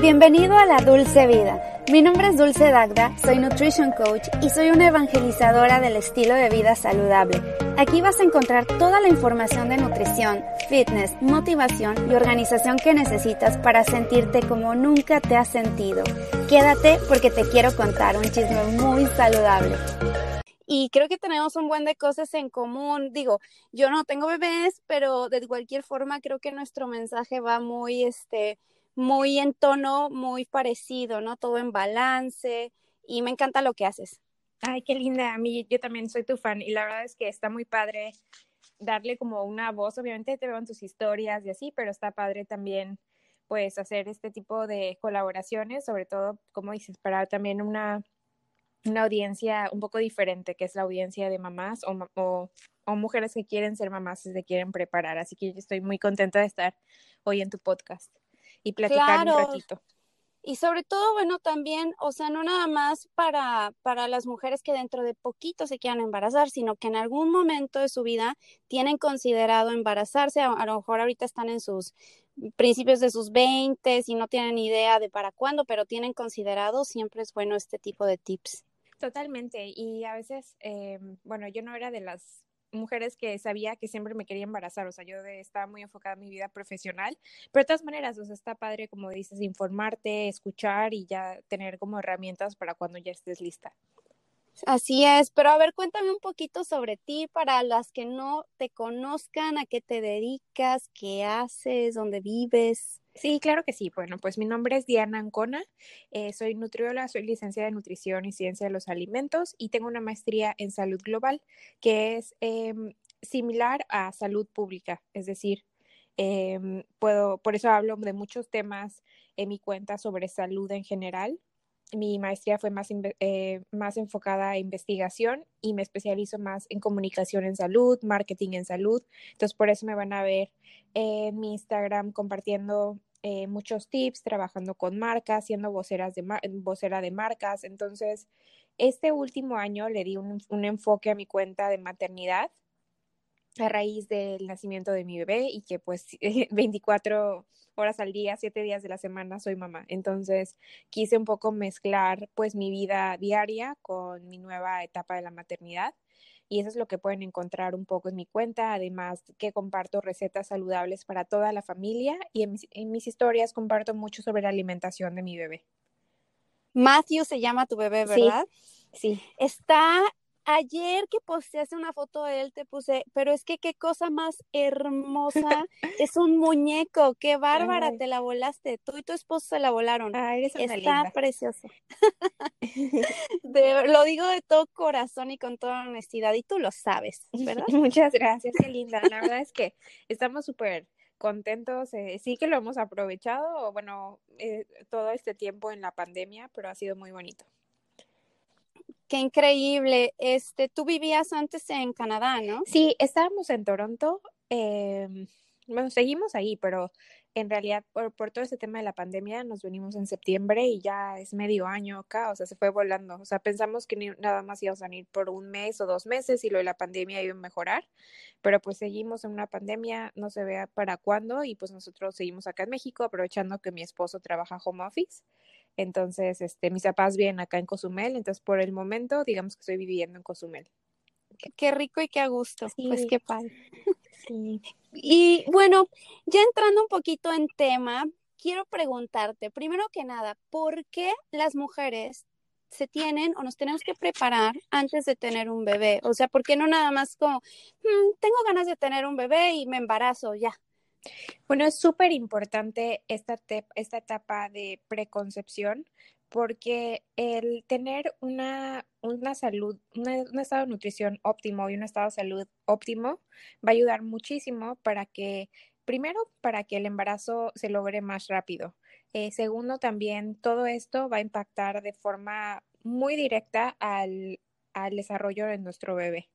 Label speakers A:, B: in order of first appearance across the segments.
A: Bienvenido a la Dulce Vida. Mi nombre es Dulce Dagda, soy Nutrition Coach y soy una evangelizadora del estilo de vida saludable. Aquí vas a encontrar toda la información de nutrición, fitness, motivación y organización que necesitas para sentirte como nunca te has sentido. Quédate porque te quiero contar un chisme muy saludable y creo que tenemos un buen de cosas en común. Digo, yo no tengo bebés, pero de cualquier forma creo que nuestro mensaje va muy, este, muy en tono, muy parecido, ¿no? Todo en balance y me encanta lo que haces.
B: Ay, qué linda. A mí, yo también soy tu fan y la verdad es que está muy padre darle como una voz. Obviamente te veo en tus historias y así, pero está padre también pues hacer este tipo de colaboraciones, sobre todo, como dices, para también una, una audiencia un poco diferente, que es la audiencia de mamás o, o, o mujeres que quieren ser mamás y se quieren preparar. Así que yo estoy muy contenta de estar hoy en tu podcast y platicar un ratito.
A: Y sobre todo, bueno, también, o sea, no nada más para, para las mujeres que dentro de poquito se quieran embarazar, sino que en algún momento de su vida tienen considerado embarazarse, a, a lo mejor ahorita están en sus principios de sus 20 y no tienen idea de para cuándo, pero tienen considerado, siempre es bueno este tipo de tips.
B: Totalmente, y a veces, eh, bueno, yo no era de las mujeres que sabía que siempre me quería embarazar, o sea, yo estaba muy enfocada en mi vida profesional, pero de todas maneras, o sea, está padre, como dices, informarte, escuchar y ya tener como herramientas para cuando ya estés lista.
A: Así es, pero a ver, cuéntame un poquito sobre ti para las que no te conozcan, a qué te dedicas, qué haces, dónde vives.
B: Sí, claro que sí. Bueno, pues mi nombre es Diana Ancona, eh, soy nutrióloga, soy licenciada en nutrición y ciencia de los alimentos y tengo una maestría en salud global que es eh, similar a salud pública, es decir, eh, puedo, por eso hablo de muchos temas en mi cuenta sobre salud en general, mi maestría fue más, eh, más enfocada a investigación y me especializo más en comunicación en salud, marketing en salud. Entonces, por eso me van a ver en mi Instagram compartiendo eh, muchos tips, trabajando con marcas, siendo voceras de vocera de marcas. Entonces, este último año le di un, un enfoque a mi cuenta de maternidad a raíz del nacimiento de mi bebé y que pues 24 horas al día, 7 días de la semana soy mamá. Entonces quise un poco mezclar pues mi vida diaria con mi nueva etapa de la maternidad y eso es lo que pueden encontrar un poco en mi cuenta, además que comparto recetas saludables para toda la familia y en mis, en mis historias comparto mucho sobre la alimentación de mi bebé.
A: Matthew se llama tu bebé, ¿verdad?
B: Sí. sí.
A: Está ayer que posteaste una foto de él, te puse, pero es que qué cosa más hermosa. es un muñeco, qué bárbara, Ay. te la volaste. Tú y tu esposo se la volaron.
B: Ay, eres una
A: Está
B: linda.
A: precioso. de, lo digo de todo corazón y con toda honestidad, y tú lo sabes, ¿verdad?
B: Muchas gracias, qué linda. La verdad es que estamos súper contentos. Eh, sí que lo hemos aprovechado, bueno, eh, todo este tiempo en la pandemia, pero ha sido muy bonito.
A: Qué increíble. Este, tú vivías antes en Canadá, ¿no?
B: Sí, estábamos en Toronto. Eh, bueno, seguimos ahí, pero en realidad por, por, todo ese tema de la pandemia nos venimos en septiembre y ya es medio año acá, o sea, se fue volando. O sea, pensamos que ni, nada más íbamos a venir por un mes o dos meses y lo de la pandemia iba a mejorar, pero pues seguimos en una pandemia, no se vea para cuándo y pues nosotros seguimos acá en México aprovechando que mi esposo trabaja home office. Entonces, este, mis papás viven acá en Cozumel, entonces por el momento, digamos que estoy viviendo en Cozumel.
A: Qué rico y qué a gusto.
B: Sí.
A: Pues qué padre.
B: Sí.
A: Y bueno, ya entrando un poquito en tema, quiero preguntarte, primero que nada, ¿por qué las mujeres se tienen o nos tenemos que preparar antes de tener un bebé? O sea, ¿por qué no nada más como, mmm, tengo ganas de tener un bebé y me embarazo ya?
B: Bueno, es súper importante esta, esta etapa de preconcepción porque el tener una, una salud, una, un estado de nutrición óptimo y un estado de salud óptimo va a ayudar muchísimo para que, primero, para que el embarazo se logre más rápido. Eh, segundo, también todo esto va a impactar de forma muy directa al, al desarrollo de nuestro bebé.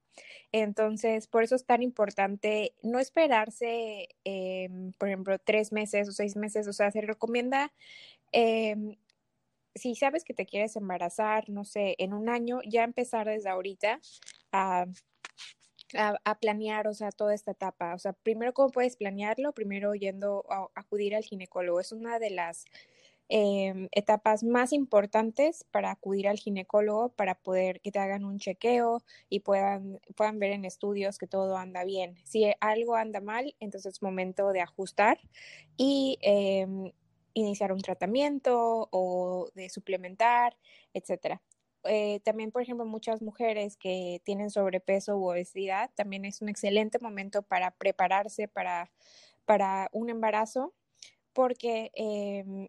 B: Entonces, por eso es tan importante no esperarse, eh, por ejemplo, tres meses o seis meses. O sea, se recomienda, eh, si sabes que te quieres embarazar, no sé, en un año, ya empezar desde ahorita a, a, planear, o sea, toda esta etapa. O sea, primero, ¿cómo puedes planearlo? Primero yendo a, acudir al ginecólogo. Es una de las em, etapas más importantes para acudir al ginecólogo para poder que te hagan un chequeo y puedan, puedan ver en estudios que todo anda bien. Si algo anda mal, entonces es momento de ajustar y em, iniciar un tratamiento o de suplementar, etcétera. Eh, también, por ejemplo, muchas mujeres que tienen sobrepeso u obesidad, también es un excelente momento para prepararse para, para un embarazo, porque em,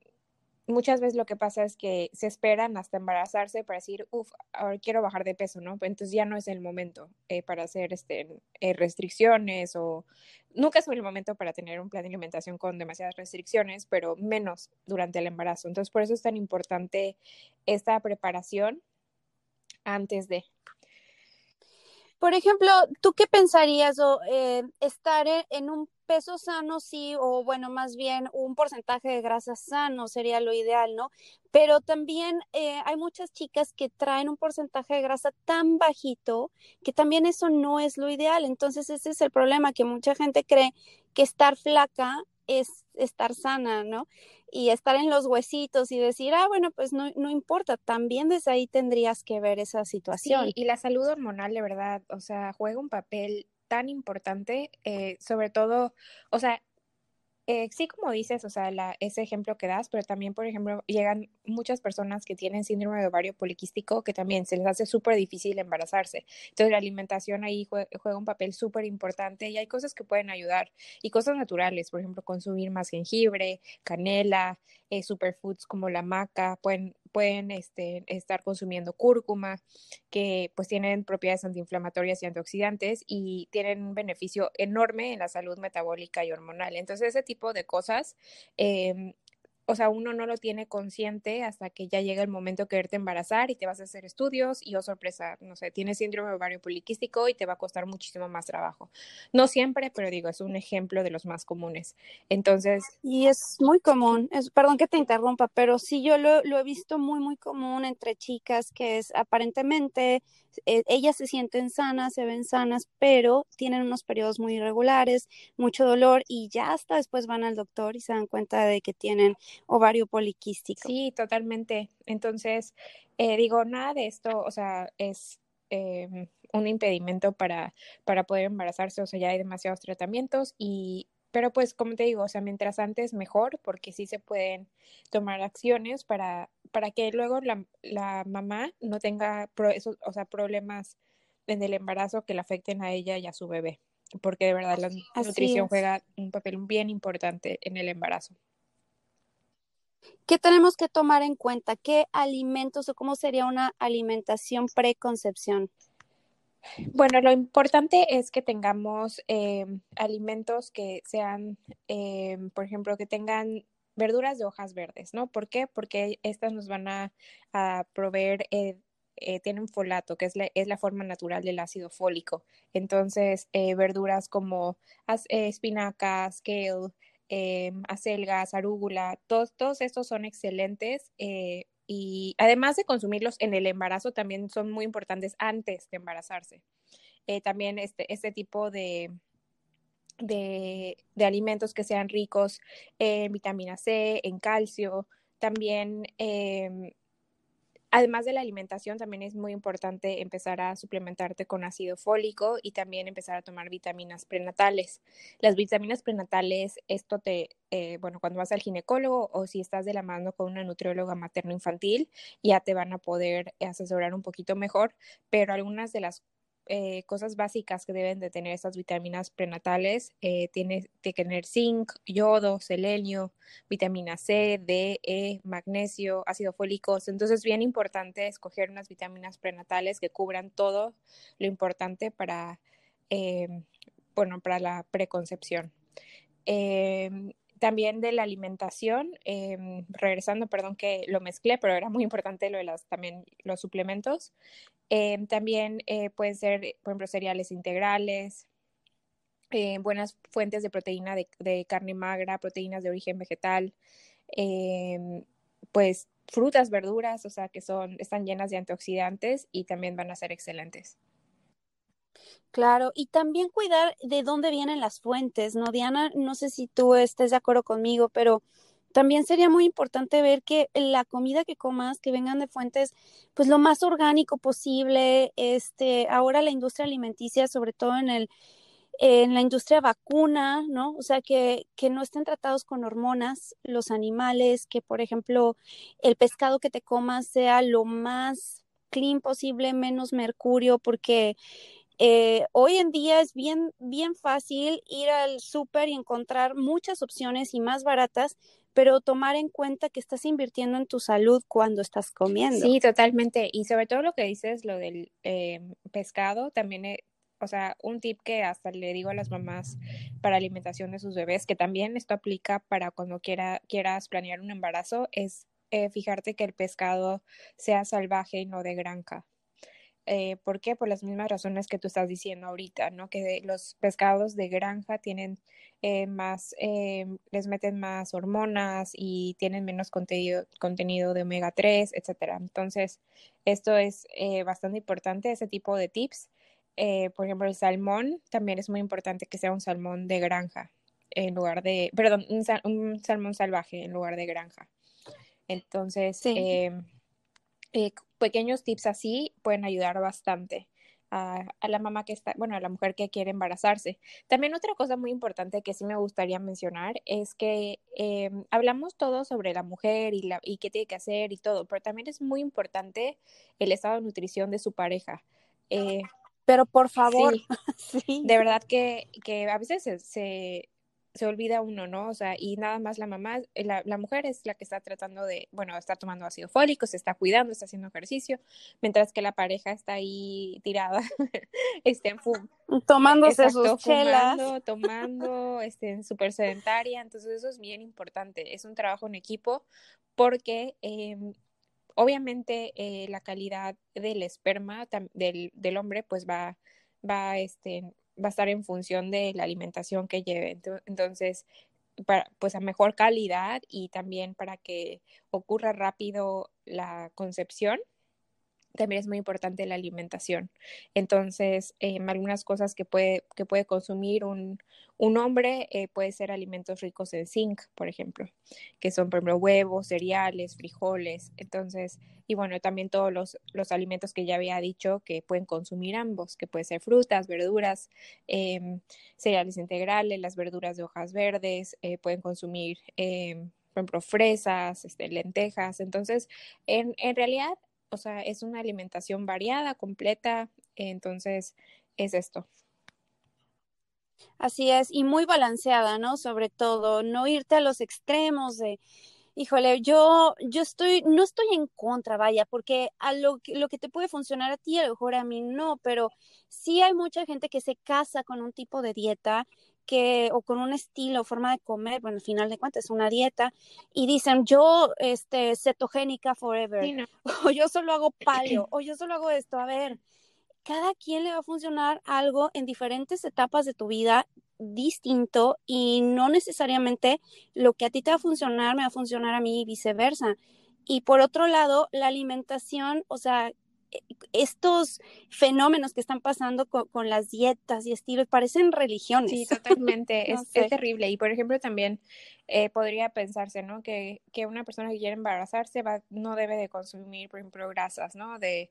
B: muchas veces lo que pasa es que se esperan hasta embarazarse para decir, uff, ahora quiero bajar de peso, ¿no? Entonces ya no es el momento eh, para hacer este, eh, restricciones o nunca es el momento para tener un plan de alimentación con demasiadas restricciones, pero menos durante el embarazo. Entonces por eso es tan importante esta preparación antes de.
A: Por ejemplo, ¿tú qué pensarías o eh, estar en un peso sano, sí, o bueno, más bien un porcentaje de grasa sano sería lo ideal, ¿no? Pero también eh, hay muchas chicas que traen un porcentaje de grasa tan bajito que también eso no es lo ideal. Entonces ese es el problema, que mucha gente cree que estar flaca es estar sana, ¿no? Y estar en los huesitos y decir, ah, bueno, pues no, no importa, también desde ahí tendrías que ver esa situación.
B: Sí, y la salud hormonal, de verdad, o sea, juega un papel tan importante, eh, sobre todo, o sea, eh, sí, como dices, o sea, ese ejemplo que das, pero también, por ejemplo, llegan muchas personas que tienen síndrome de ovario poliquístico que también se les hace súper difícil embarazarse. Entonces, la alimentación ahí juega, juega un papel súper importante y hay cosas que pueden ayudar y cosas naturales, por ejemplo, consumir más jengibre, canela, eh, superfoods como la maca, pueden, pueden este, estar consumiendo cúrcuma, que pues tienen propiedades antiinflamatorias y antioxidantes y tienen un beneficio enorme en la salud metabólica y hormonal. Entonces, ese tipo de cosas eh, o sea, uno no lo tiene consciente hasta que ya llega el momento de quererte embarazar y te vas a hacer estudios y, oh sorpresa, no sé, tienes síndrome ovario poliquístico y te va a costar muchísimo más trabajo. No siempre, pero digo, es un ejemplo de los más comunes. Entonces...
A: Y es muy común, es, perdón que te interrumpa, pero sí yo lo, lo he visto muy, muy común entre chicas que es aparentemente eh, ellas se sienten sanas, se ven sanas, pero tienen unos periodos muy irregulares, mucho dolor y ya hasta después van al doctor y se dan cuenta de que tienen ovario poliquístico.
B: Sí, totalmente. Entonces, eh, digo, nada de esto, o sea, es em, un impedimento para, para poder embarazarse, o sea, ya hay demasiados tratamientos y pero pues como te digo, o sea, mientras antes mejor, porque sí se pueden tomar acciones para, para que luego la, la mamá no tenga o sea, problemas en el embarazo que le afecten a ella y a su bebé, porque de verdad la nutrición juega un papel bien importante en el embarazo.
A: ¿Qué tenemos que tomar en cuenta? ¿Qué alimentos o cómo sería una alimentación preconcepción?
B: Bueno, lo importante es que tengamos eh, alimentos que sean, eh, por ejemplo, que tengan verduras de hojas verdes, ¿no? ¿Por qué? Porque estas nos van a, proveer, eh, tienen folato, que es la, es la, forma natural del ácido fólico. Entonces, verduras como espinacas, kale, eh, acelgas, arúgula, todos, todos estos son excelentes eh, y además de consumirlos en el embarazo, también son muy importantes antes de embarazarse. Eh, también este, este tipo de, de, de, alimentos que sean ricos en vitamina C, en calcio, también em, Además de la alimentación, también es muy importante empezar a suplementarte con ácido fólico y también empezar a tomar vitaminas prenatales. Las vitaminas prenatales, esto te, eh, bueno, cuando vas al ginecólogo o si estás de la mano con una nutrióloga materno-infantil, ya te van a poder asesorar un poquito mejor, pero algunas de las eh, cosas básicas que deben de tener estas vitaminas prenatales, eh, tiene que tener zinc, yodo, selenio, vitamina C, D, E, magnesio, ácido fólico. Entonces es bien importante escoger unas vitaminas prenatales que cubran todo lo importante para, eh, bueno, para la preconcepción. Em, también de la alimentación, em, regresando, perdón que lo mezclé, pero era muy importante lo de las, también los suplementos. Em, también eh, pueden ser, por ejemplo, cereales integrales, eh, buenas fuentes de proteína de, carne magra, proteínas de origen vegetal, em, pues frutas, verduras, o sea, que son, están llenas de antioxidantes y también van a ser excelentes.
A: Claro, y también cuidar de dónde vienen las fuentes, ¿no? Diana, no sé si tú estés de acuerdo conmigo, pero también sería muy importante ver que la comida que comas, que vengan de fuentes, pues lo más orgánico posible. Este, ahora la industria alimenticia, sobre todo en el, en la industria vacuna, ¿no? O sea, que, que no estén tratados con hormonas los animales, que por ejemplo el pescado que te comas sea lo más clean posible, menos mercurio, porque eh, hoy en día es bien, bien fácil ir al súper y encontrar muchas opciones y más baratas, pero tomar en cuenta que estás invirtiendo en tu salud cuando estás comiendo.
B: Sí, totalmente. Y sobre todo lo que dices, lo del eh, pescado, también, eh, o sea, un tip que hasta le digo a las mamás para alimentación de sus bebés, que también esto aplica para cuando quiera, quieras planear un embarazo, es fijarte que el pescado sea salvaje y no de granja. Eh, ¿Por qué? Por las mismas razones que tú estás diciendo ahorita, ¿no? Que los pescados de granja tienen eh, más, eh, les meten más hormonas y tienen menos contenido, contenido de omega 3, etcétera. Entonces, esto es bastante importante, ese tipo de tips. por ejemplo, el salmón también es muy importante que sea un salmón de granja en lugar de, perdón, un, salmón salvaje en lugar de granja. Entonces, sí. Eh, pequeños tips así pueden ayudar bastante a, la mamá que está, bueno, a la mujer que quiere embarazarse. También otra cosa muy importante que sí me gustaría mencionar es que em, hablamos todo sobre la mujer y, la, y qué tiene que hacer y todo, pero también es muy importante el estado de nutrición de su pareja.
A: Eh, pero por favor,
B: sí, de verdad que, que a veces se, se olvida uno, ¿no? O sea, y nada más la mamá, eh, la, la, mujer es la que está tratando de, bueno, está tomando ácido fólico, se está cuidando, está haciendo ejercicio, mientras que la pareja está ahí tirada, este,
A: tomándose sus chelas.
B: Tomando, este, súper sedentaria, entonces eso es bien importante, es un trabajo en equipo porque em, obviamente eh, la calidad del esperma del, del hombre pues va, va, este, va a estar en función de la alimentación que lleve. Entonces, para, pues a mejor calidad y también para que ocurra rápido la concepción, también es muy importante la alimentación. Entonces, em, algunas cosas que puede, que puede consumir un, un hombre eh, puede ser alimentos ricos en zinc, por ejemplo, que son, por ejemplo, huevos, cereales, frijoles. Entonces, y bueno, también todos los, los alimentos que ya había dicho que pueden consumir ambos, que pueden ser frutas, verduras, em, cereales integrales, las verduras de hojas verdes, eh, pueden consumir, em, por ejemplo, fresas, este, lentejas. Entonces, en, en realidad, o sea, es una alimentación variada, completa, entonces es esto.
A: Así es, y muy balanceada, ¿no? Sobre todo, no irte a los extremos de, híjole, yo, yo estoy, no estoy en contra, vaya, porque a lo lo que te puede funcionar a ti, a lo mejor a mí no, pero sí hay mucha gente que se casa con un tipo de dieta que, o con un estilo, forma de comer, bueno, al final de cuentas es una dieta, y dicen, yo, este, cetogénica forever, o yo solo hago paleo, o yo solo hago esto, a ver, cada quien le va a funcionar algo en diferentes etapas de tu vida distinto y no necesariamente lo que a ti te va a funcionar me va a funcionar a mí y viceversa. Y por otro lado, la alimentación, o sea, estos fenómenos que están pasando con, las dietas y estilos parecen religiones.
B: Sí, totalmente, es, terrible. Y por ejemplo, también eh, podría pensarse, ¿no? Que, que, una persona que quiere embarazarse va, no debe de consumir, por ejemplo, grasas, ¿no? De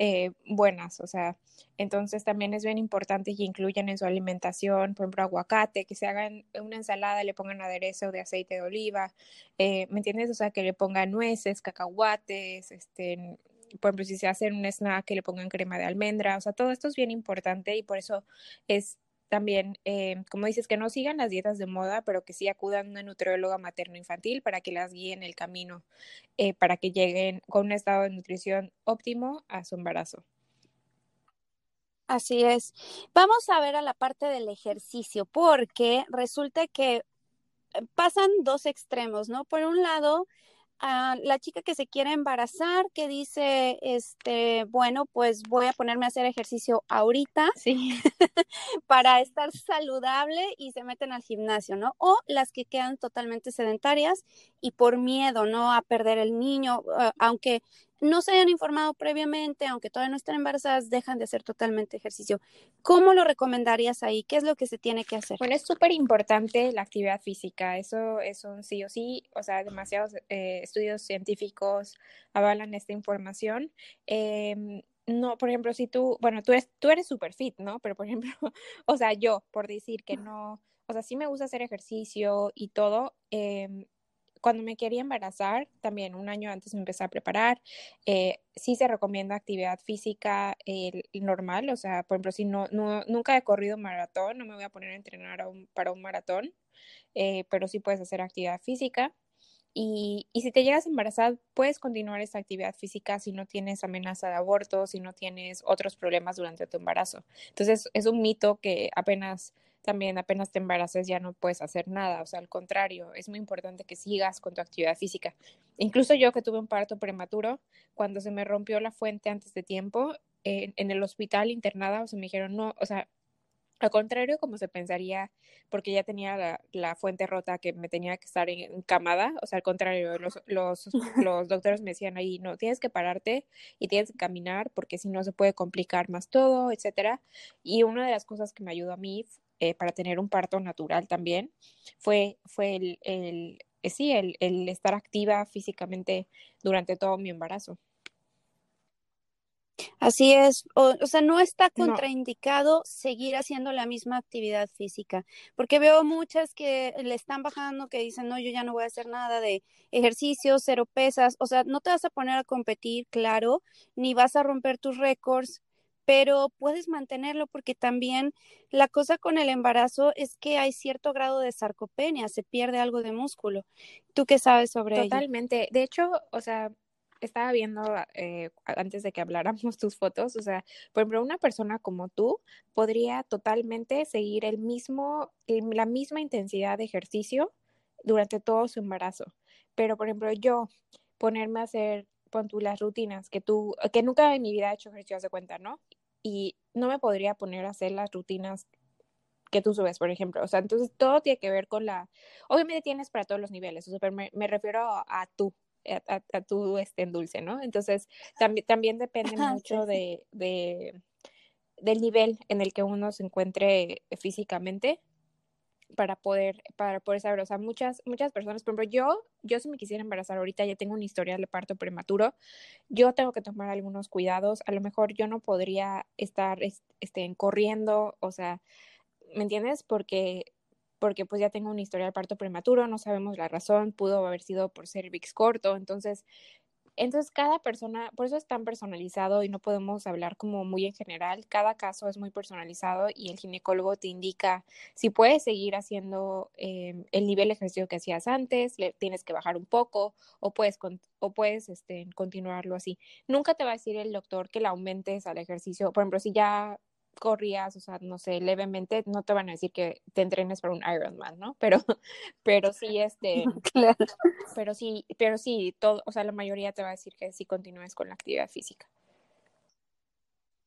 B: eh, buenas, o sea, entonces también es bien importante que incluyan en su alimentación, por ejemplo, aguacate, que se hagan una ensalada, le pongan aderezo de aceite de oliva, eh, ¿me entiendes? O sea, que le pongan nueces, cacahuates, este, por ejemplo, si se hace un snack, que le pongan crema de almendra, o sea, todo esto es bien importante y por eso es también, eh, como dices, que no sigan las dietas de moda, pero que sí acudan a una nutrióloga materno-infantil para que las guíen el camino, eh, para que lleguen con un estado de nutrición óptimo a su embarazo.
A: Así es. Vamos a ver a la parte del ejercicio, porque resulta que pasan dos extremos, ¿no? Por un lado, a la chica que se quiere embarazar, que dice, este, bueno, pues voy a ponerme a hacer ejercicio ahorita
B: sí.
A: para estar saludable y se meten al gimnasio, ¿no? O las que quedan totalmente sedentarias y por miedo, ¿no? A perder el niño, aunque no se hayan informado previamente, aunque todavía no estén embarazadas, dejan de hacer totalmente ejercicio. ¿Cómo lo recomendarías ahí? ¿Qué es lo que se tiene que hacer?
B: Bueno, es súper importante la actividad física, eso es un sí o sí, o sea, demasiados eh, estudios científicos avalan esta información. Em, no, por ejemplo, si tú, bueno, tú eres, tú eres super fit, ¿no? Pero, por ejemplo, o sea, yo, por decir que no, o sea, sí me gusta hacer ejercicio y todo, eh, cuando me quería embarazar, también un año antes me empecé a preparar. Eh, sí se recomienda actividad física eh, normal, o sea, por ejemplo, si no, nunca he corrido maratón, no me voy a poner a entrenar para un maratón, eh, pero sí puedes hacer actividad física. Y, y, si te llegas a embarazar, puedes continuar esa actividad física si no tienes amenaza de aborto, si no tienes otros problemas durante tu embarazo. Entonces, es un mito que apenas también apenas te embaraces ya no puedes hacer nada, o sea, al contrario, es muy importante que sigas con tu actividad física. Incluso yo que tuve un parto prematuro, cuando se me rompió la fuente antes de tiempo, en el hospital internada, o sea, me dijeron, no, o sea, al contrario, como se pensaría, porque ya tenía la, la, fuente rota que me tenía que estar encamada, o sea, al contrario, los, los, los doctores me decían ahí, no, tienes que pararte y tienes que caminar porque si no se puede complicar más todo, etcétera. Y una de las cosas que me ayudó a mí eh, para tener un parto natural también, fue, fue el, el eh, sí, el, el, estar activa físicamente durante todo mi embarazo.
A: Así es, o, o sea, no está contraindicado no. seguir haciendo la misma actividad física, porque veo muchas que le están bajando, que dicen, no, yo ya no voy a hacer nada de ejercicio, cero pesas, o sea, no te vas a poner a competir, claro, ni vas a romper tus récords, pero puedes mantenerlo porque también la cosa con el embarazo es que hay cierto grado de sarcopenia, se pierde algo de músculo. ¿Tú qué sabes sobre
B: ello? Totalmente. De hecho, o sea, estaba viendo eh, antes de que habláramos tus fotos, o sea, por ejemplo, una persona como tú podría totalmente seguir el mismo, la misma intensidad de ejercicio durante todo su embarazo. Pero, por ejemplo, yo ponerme a hacer pon tú las rutinas que tú, que nunca en mi vida he hecho ejercicio, de cuenta, ¿no? Y no me podría poner a hacer las rutinas que tú subes, por ejemplo. O sea, entonces todo tiene que ver con la... Obviamente tienes para todos los niveles, o sea, pero me, me refiero a, tú, a, a, tu este, en dulce, ¿no? Entonces, también, también depende mucho de, de, del nivel en el que uno se encuentre físicamente para poder, para poder saber, o sea, muchas, muchas personas, por ejemplo, yo, yo si me quisiera embarazar ahorita, ya tengo una historia de parto prematuro, yo tengo que tomar algunos cuidados, a lo mejor yo no podría estar, este, corriendo, o sea, ¿me entiendes? Porque, porque pues ya tengo una historia de parto prematuro, no sabemos la razón, pudo haber sido por cervix corto, entonces entonces, cada persona, por eso es tan personalizado y no podemos hablar como muy en general, cada caso es muy personalizado y el ginecólogo te indica si puedes seguir haciendo eh, el nivel de ejercicio que hacías antes, le tienes que bajar un poco o puedes, o puedes este, continuarlo así. Nunca te va a decir el doctor que le aumentes al ejercicio, por ejemplo, si ya corrías, o sea, no sé, levemente, no te van a decir que te entrenes para un Ironman, ¿no? Pero, pero sí, este, claro. pero sí, pero sí, todo, o sea, la mayoría te va a decir que sí continúes con la actividad física.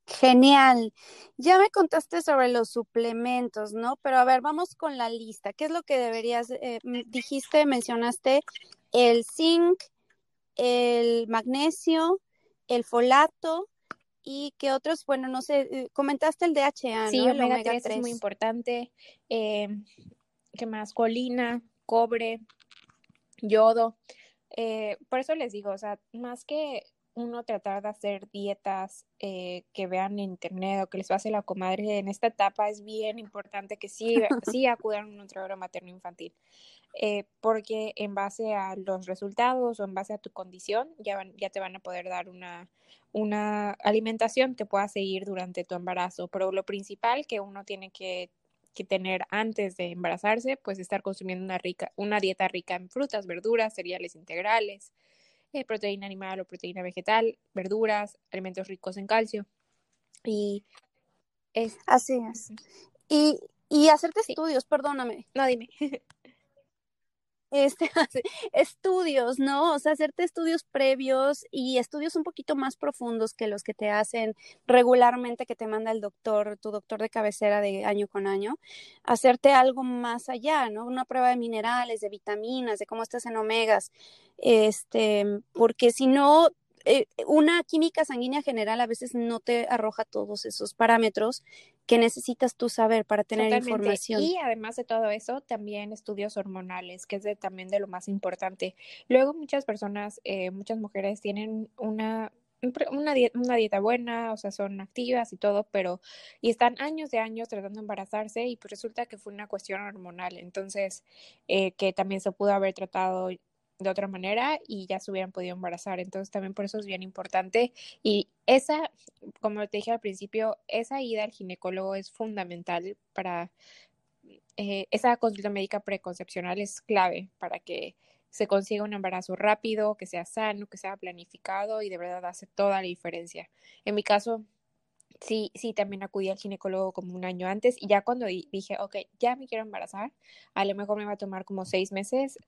A: Genial. Ya me contaste sobre los suplementos, ¿no? Pero a ver, vamos con la lista. ¿Qué es lo que deberías, eh, dijiste, mencionaste el zinc, el magnesio, el folato, y que otros, bueno, no sé, eh, comentaste el DHA,
B: sí,
A: ¿no?
B: El omega, omega 3, 3, es muy importante. Eh, ¿Qué más? Colina, cobre, yodo. Eh, por eso les digo, o sea, más que uno tratar de hacer dietas eh, que vean en internet o que les hace la comadre en esta etapa es bien importante que sí, sí acudan a un nutriólogo materno infantil eh, porque en base a los resultados o en base a tu condición ya, van, ya te van a poder dar una, una alimentación que pueda seguir durante tu embarazo pero lo principal que uno tiene que que tener antes de embarazarse, pues estar consumiendo una rica, una dieta rica en frutas, verduras, cereales integrales, eh, proteína animal o proteína vegetal, verduras, alimentos ricos en calcio. Y
A: es... Así es. Y, y hacerte sí. estudios, perdóname.
B: No, dime.
A: este, estudios, ¿no? O sea, hacerte estudios previos y estudios un poquito más profundos que los que te hacen regularmente que te manda el doctor, tu doctor de cabecera de año con año, hacerte algo más allá, ¿no? Una prueba de minerales, de vitaminas, de cómo estás en omegas, este, porque si no, eh, una química sanguínea general a veces no te arroja todos esos parámetros que necesitas tú saber para tener información.
B: Y además de todo eso, también estudios hormonales, que es también de lo más importante. Luego muchas personas, eh, muchas mujeres tienen una una dieta, una dieta buena, o sea, son activas y todo, pero y están años de años tratando de embarazarse y pues resulta que fue una cuestión hormonal, entonces eh, que también se pudo haber tratado de otra manera y ya se hubieran podido embarazar. Entonces también por eso es bien importante. Y esa, como te dije al principio, esa ida al ginecólogo es fundamental para, eh, esa consulta médica preconcepcional es clave para que se consiga un embarazo rápido, que sea sano, que sea planificado y de verdad hace toda la diferencia. En mi caso, sí, sí, también acudí al ginecólogo como un año antes y ya cuando dije, ok, ya me quiero embarazar, a lo mejor me va a tomar como seis meses,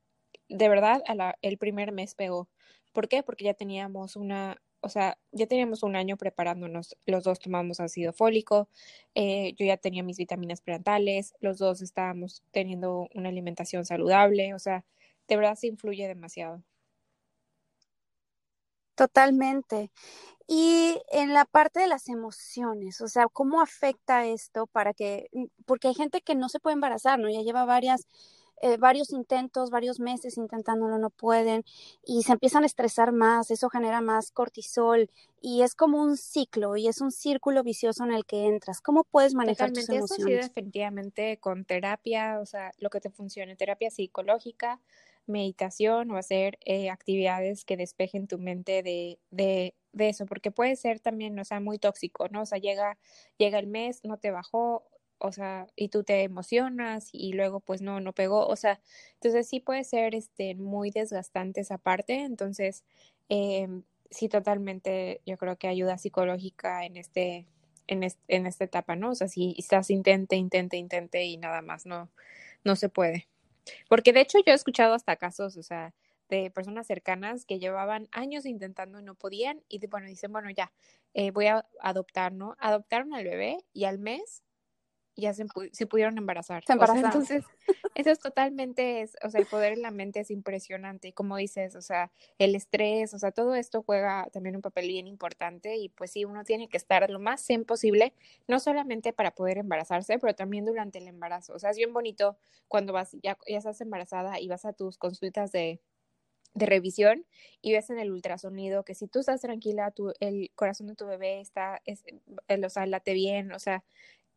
B: de verdad, el primer mes pegó. ¿Por qué? Porque ya teníamos una, o sea, ya teníamos un año preparándonos, los dos tomamos ácido fólico, eh, yo ya tenía mis vitaminas prenatales, los dos estábamos teniendo una alimentación saludable, o sea, de verdad se influye demasiado.
A: Totalmente. Y en la parte de las emociones, o sea, ¿cómo afecta esto para que, porque hay gente que no se puede embarazar, ¿no? Ya lleva varias eh, varios intentos, varios meses intentándolo, no pueden y se empiezan a estresar más, eso genera más cortisol y es como un ciclo y es un círculo vicioso en el que entras. ¿Cómo puedes manejar tus emociones? Eso sí,
B: definitivamente con terapia, o sea, lo que te funcione, terapia psicológica, meditación o hacer eh, actividades que despejen tu mente de, de, de, eso, porque puede ser también, o sea, muy tóxico, ¿no? O sea, llega, llega el mes, no te bajó, o sea, y tú te emocionas y luego pues no, no pegó, o sea, entonces sí puede ser este, muy desgastante esa parte, entonces eh, sí totalmente yo creo que ayuda psicológica en este, en, en esta etapa, ¿no? O sea, si estás intente, intente, intente y nada más, no, no se puede. Porque de hecho yo he escuchado hasta casos, o sea, de personas cercanas que llevaban años intentando y no podían y bueno, dicen, bueno, ya, eh, voy a adoptar, ¿no? Adoptaron al bebé y al mes ya se, se pudieron embarazar.
A: Se embarazaron.
B: entonces, eso es totalmente, es, o sea, el poder en la mente es impresionante. Y como dices, o sea, el estrés, o sea, todo esto juega también un papel bien importante. Y pues sí, uno tiene que estar lo más zen posible, no solamente para poder embarazarse, pero también durante el embarazo. O sea, es bien bonito cuando vas, ya, ya estás embarazada y vas a tus consultas de, de revisión y ves en el ultrasonido que si tú estás tranquila, tu, el corazón de tu bebé está, es, o sea, late bien, o sea,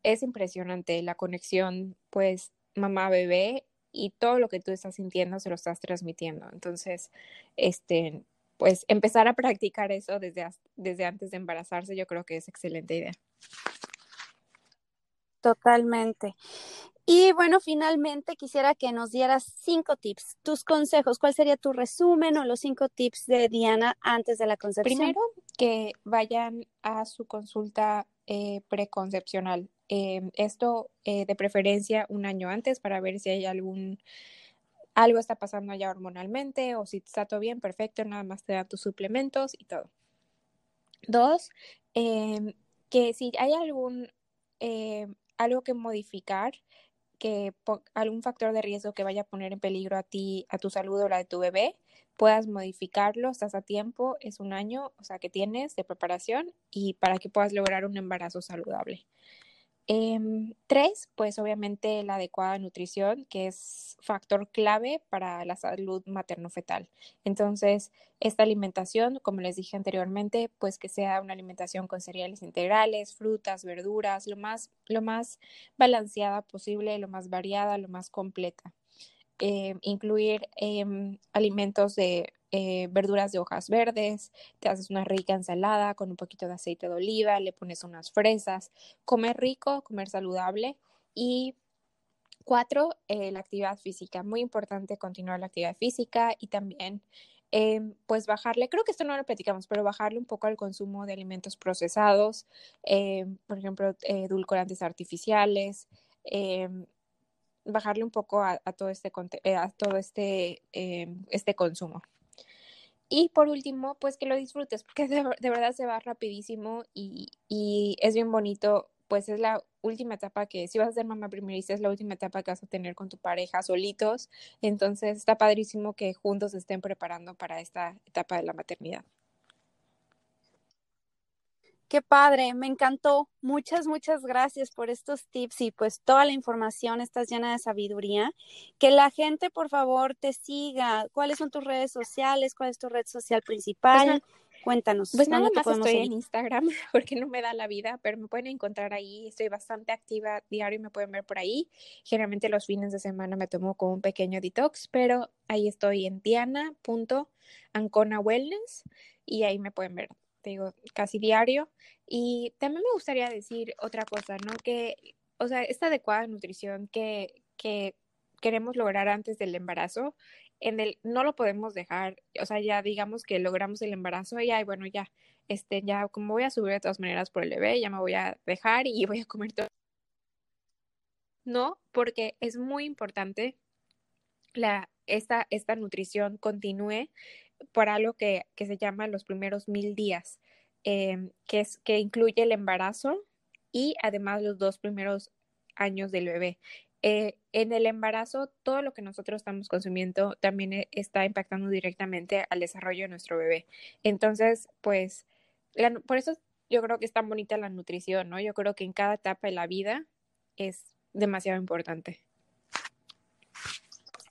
B: es impresionante la conexión, pues, mamá-bebé y todo lo que tú estás sintiendo se lo estás transmitiendo. Entonces, este, pues empezar a practicar eso desde, desde antes de embarazarse, yo creo que es excelente idea.
A: Totalmente. Y bueno, finalmente quisiera que nos dieras cinco tips, tus consejos. ¿Cuál sería tu resumen o los cinco tips de Diana antes de la concepción?
B: Primero, que vayan a su consulta eh, preconcepcional. Eh, esto eh, de preferencia un año antes para ver si hay algún algo está pasando allá hormonalmente o si está todo bien, perfecto, nada más te dan tus suplementos y todo. Dos, em, que si hay algún algo que modificar, que algún factor de riesgo que vaya a poner en peligro a ti, a tu salud o la de tu bebé, puedas modificarlo, estás a tiempo, es un año, o sea, que tienes de preparación y para que puedas lograr un embarazo saludable. Em, tres, pues obviamente la adecuada nutrición, que es factor clave para la salud materno-fetal. Entonces, esta alimentación, como les dije anteriormente, pues que sea una alimentación con cereales integrales, frutas, verduras, lo más, lo más balanceada posible, lo más variada, lo más completa. Em, incluir em, alimentos de eh, verduras de hojas verdes, te haces una rica ensalada con un poquito de aceite de oliva, le pones unas fresas, comer rico, comer saludable y cuatro, eh, la actividad física. Muy importante continuar la actividad física y también em, pues bajarle, creo que esto no lo platicamos, pero bajarle un poco al consumo de alimentos procesados, por ejemplo, eh, edulcorantes artificiales, bajarle un poco a, todo este, a todo este, este consumo. Y por último, pues que lo disfrutes, porque de, verdad se va rapidísimo y, y, es bien bonito, pues es la última etapa que, si vas a ser mamá primeriza, es la última etapa que vas a tener con tu pareja solitos, entonces está padrísimo que juntos estén preparando para esta etapa de la maternidad.
A: Qué padre, me encantó. Muchas, muchas gracias por estos tips y pues toda la información, estás llena de sabiduría. Que la gente, por favor, te siga. ¿Cuáles son tus redes sociales? ¿Cuál es tu red social principal? Cuéntanos.
B: Pues nada más estoy en Instagram porque no me da la vida, pero me pueden encontrar ahí. Estoy bastante activa diario y me pueden ver por ahí. Generalmente los fines de semana me tomo como un pequeño detox, pero ahí estoy en diana.ancona wellness y ahí me pueden ver digo, casi diario. Y también me gustaría decir otra cosa, ¿no? Que, o sea, esta adecuada nutrición que, que queremos lograr antes del embarazo, en el, no lo podemos dejar, o sea, ya digamos que logramos el embarazo y, ay, bueno, ya, este, ya como voy a subir de todas maneras por el bebé, ya me voy a dejar y voy a comer todo. No, porque es muy importante la, esta, esta nutrición continúe por algo que, se llama los primeros mil días, em, que, es, que incluye el embarazo y además los dos primeros años del bebé. Eh, en el embarazo, todo lo que nosotros estamos consumiendo también e, está impactando directamente al desarrollo de nuestro bebé. Entonces, pues, por eso yo creo que es tan bonita la nutrición, ¿no? Yo creo que en cada etapa de la vida es demasiado importante.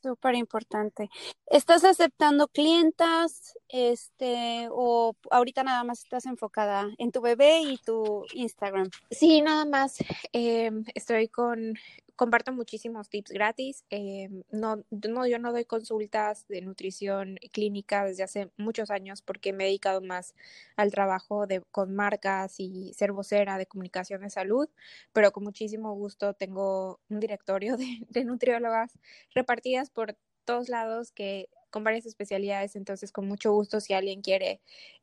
A: Súper importante. ¿Estás aceptando clientas este, o ahorita nada más estás enfocada en tu bebé y tu Instagram?
B: Sí, nada más. Em, estoy con comparto muchísimos tips gratis. Eh, no, no, yo no doy consultas de nutrición clínica desde hace muchos años porque me he dedicado más al trabajo de, con marcas y ser vocera de comunicación de salud, pero con muchísimo gusto tengo un directorio de, de nutriólogas repartidas por todos lados que con varias especialidades, entonces con mucho gusto si alguien quiere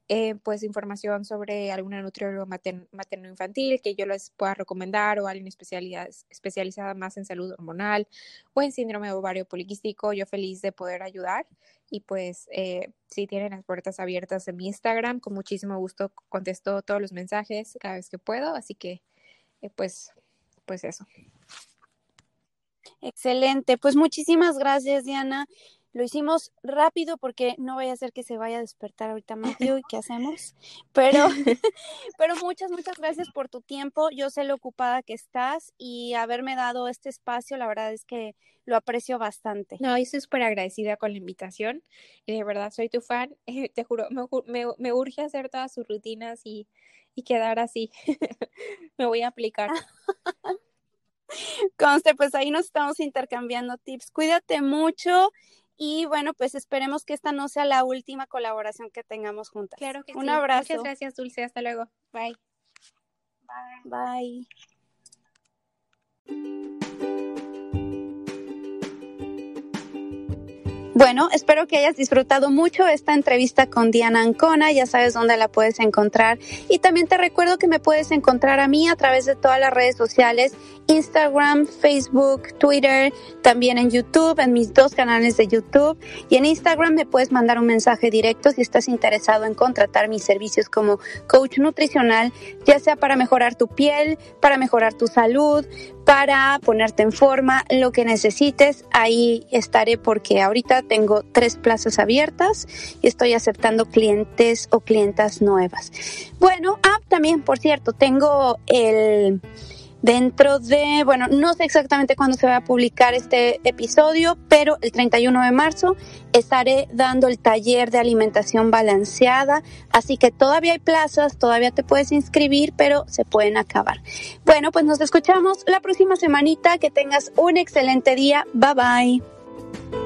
B: eh, pues información sobre alguna nutrióloga materno-infantil que yo les pueda recomendar o alguien especializada más en salud hormonal o en síndrome ovario poliquístico, yo feliz de poder ayudar y pues eh, si tienen las puertas abiertas en mi Instagram, con muchísimo gusto contesto todos los mensajes cada vez que puedo, así que eh, pues, pues eso.
A: Excelente, pues muchísimas gracias Diana. Lo hicimos rápido porque no vaya a ser que se vaya a despertar ahorita Matthew y qué hacemos. Pero, pero muchas, muchas gracias por tu tiempo. Yo sé lo ocupada que estás y haberme dado este espacio, la verdad es que lo aprecio bastante.
B: No, estoy súper agradecida con la invitación. Y de verdad soy tu fan. te juro, me, me, urge hacer todas sus rutinas y, y quedar así. me voy a aplicar.
A: Conste, pues ahí nos estamos intercambiando tips. Cuídate mucho y bueno, pues esperemos que esta no sea la última colaboración que tengamos juntas.
B: Claro que
A: Un abrazo.
B: Muchas gracias, Dulce. Hasta luego.
A: Bye. Bye. Bueno, espero que hayas disfrutado mucho esta entrevista con Diana Ancona, ya sabes dónde la puedes encontrar. Y también te recuerdo que me puedes encontrar a mí a través de todas las redes sociales, Instagram, Facebook, Twitter, también en YouTube, en mis dos canales de YouTube. Y en Instagram me puedes mandar un mensaje directo si estás interesado en contratar mis servicios como coach nutricional, ya sea para mejorar tu piel, para mejorar tu salud, para ponerte en forma, lo que necesites, ahí estaré porque ahorita tengo tres plazas abiertas y estoy aceptando clientes o clientas nuevas. Bueno, ah, también, por cierto, tengo el dentro de, bueno, no sé exactamente cuándo se va a publicar este episodio, pero el 31 de marzo estaré dando el taller de alimentación balanceada, así que todavía hay plazas, todavía te puedes inscribir, pero se pueden acabar. Bueno, pues nos escuchamos la próxima semanita, que tengas un excelente día, bye bye.